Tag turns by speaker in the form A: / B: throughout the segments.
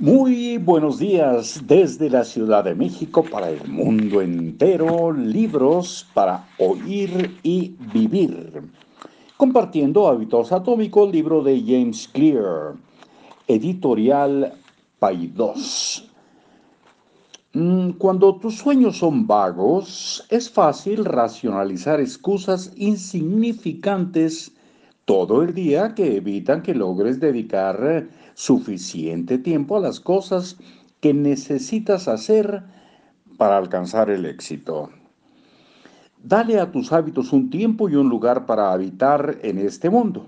A: Muy buenos días desde la Ciudad de México para el mundo entero, libros para oír y vivir. Compartiendo Hábitos Atómicos, libro de James Clear, editorial Paidós. Mm, cuando tus sueños son vagos, es fácil racionalizar excusas insignificantes todo el día que evitan que logres dedicar suficiente tiempo a las cosas que necesitas hacer para alcanzar el éxito. Dale a tus hábitos un tiempo y un lugar para habitar en este mundo.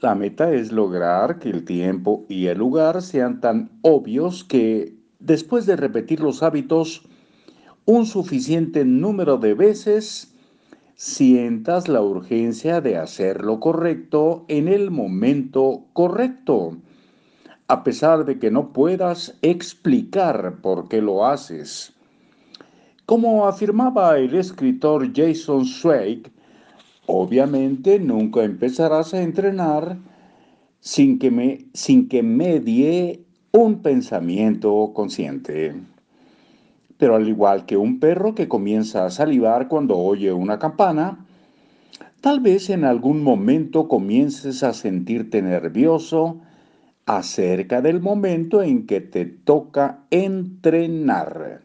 A: La meta es lograr que el tiempo y el lugar sean tan obvios que después de repetir los hábitos un suficiente número de veces, sientas la urgencia de hacer lo correcto en el momento correcto, a pesar de que no puedas explicar por qué lo haces. Como afirmaba el escritor Jason Zweig, obviamente nunca empezarás a entrenar sin que, me, sin que medie un pensamiento consciente. Pero al igual que un perro que comienza a salivar cuando oye una campana, tal vez en algún momento comiences a sentirte nervioso acerca del momento en que te toca entrenar.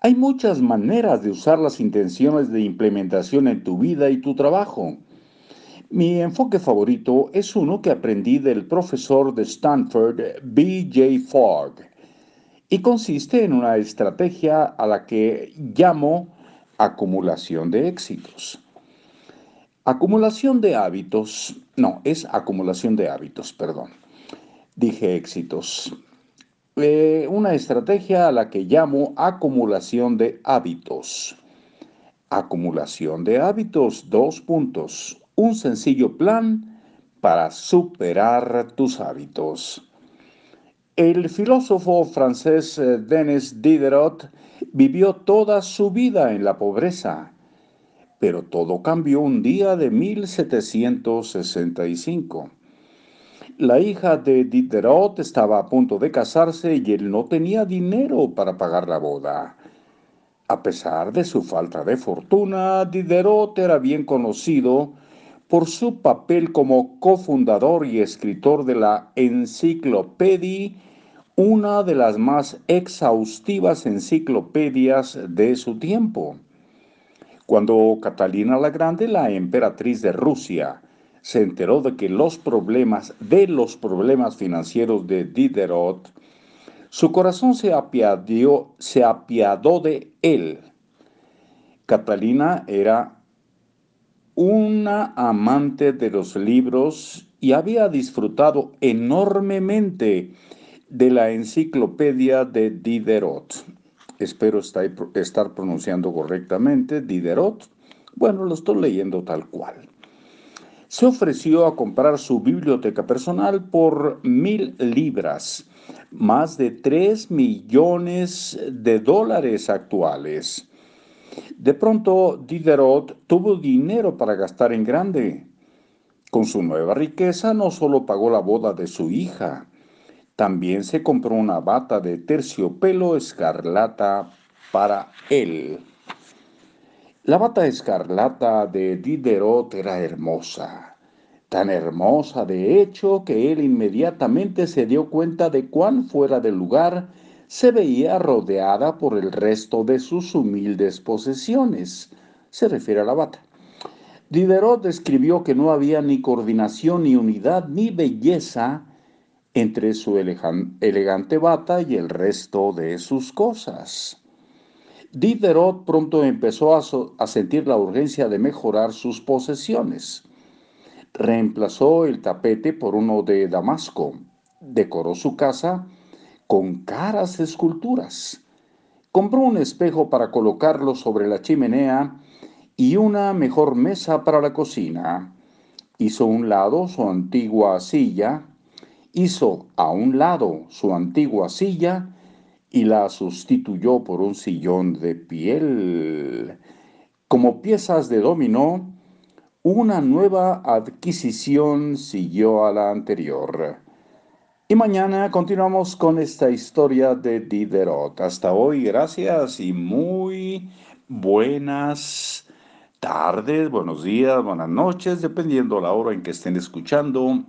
A: Hay muchas maneras de usar las intenciones de implementación en tu vida y tu trabajo. Mi enfoque favorito es uno que aprendí del profesor de Stanford, B.J. Fogg y consiste en una estrategia a la que llamo acumulación de éxitos. Acumulación de hábitos, no, es acumulación de hábitos, perdón. Dije éxitos. Eh, una estrategia a la que llamo acumulación de hábitos. Acumulación de hábitos, dos puntos. Un sencillo plan para superar tus hábitos. El filósofo francés eh, Denis Diderot vivió toda su vida en la pobreza, pero todo cambió un día de 1765. La hija de Diderot estaba a punto de casarse y él no tenía dinero para pagar la boda. A pesar de su falta de fortuna, Diderot era bien conocido por su papel como cofundador y escritor de la Enciclopedia, una de las más exhaustivas enciclopedias de su tiempo. Cuando Catalina la Grande, la emperatriz de Rusia, se enteró de que los problemas de los problemas financieros de Diderot, su corazón se apiadió, se apiadó de él. Catalina era una amante de los libros y había disfrutado enormemente de la enciclopedia de Diderot. Espero estar pronunciando correctamente Diderot. Bueno, lo estoy leyendo tal cual. Se ofreció a comprar su biblioteca personal por mil libras, más de tres millones de dólares actuales. De pronto, Diderot tuvo dinero para gastar en grande. Con su nueva riqueza no solo pagó la boda de su hija, también se compró una bata de terciopelo escarlata para él. La bata escarlata de Diderot era hermosa, tan hermosa de hecho que él inmediatamente se dio cuenta de cuán fuera del lugar se veía rodeada por el resto de sus humildes posesiones. Se refiere a la bata. Diderot escribió que no había ni coordinación, ni unidad, ni belleza entre su elegante bata y el resto de sus cosas. Diderot pronto empezó a, a sentir la urgencia de mejorar sus posesiones. Reemplazó el tapete por uno de Damasco, decoró su casa con caras esculturas. Compró un espejo para colocarlo sobre la chimenea y una mejor mesa para la cocina. Hizo un lado su antigua silla, hizo a un lado su antigua silla y la sustituyó por un sillón de piel. Como piezas de dominó, una nueva adquisición siguió a la anterior Y mañana continuamos con esta historia de Diderot. Hasta hoy, gracias y muy buenas tardes, buenos días, buenas noches, dependiendo la hora en que estén escuchando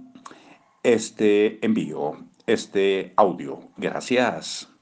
A: este envío, este audio. Gracias.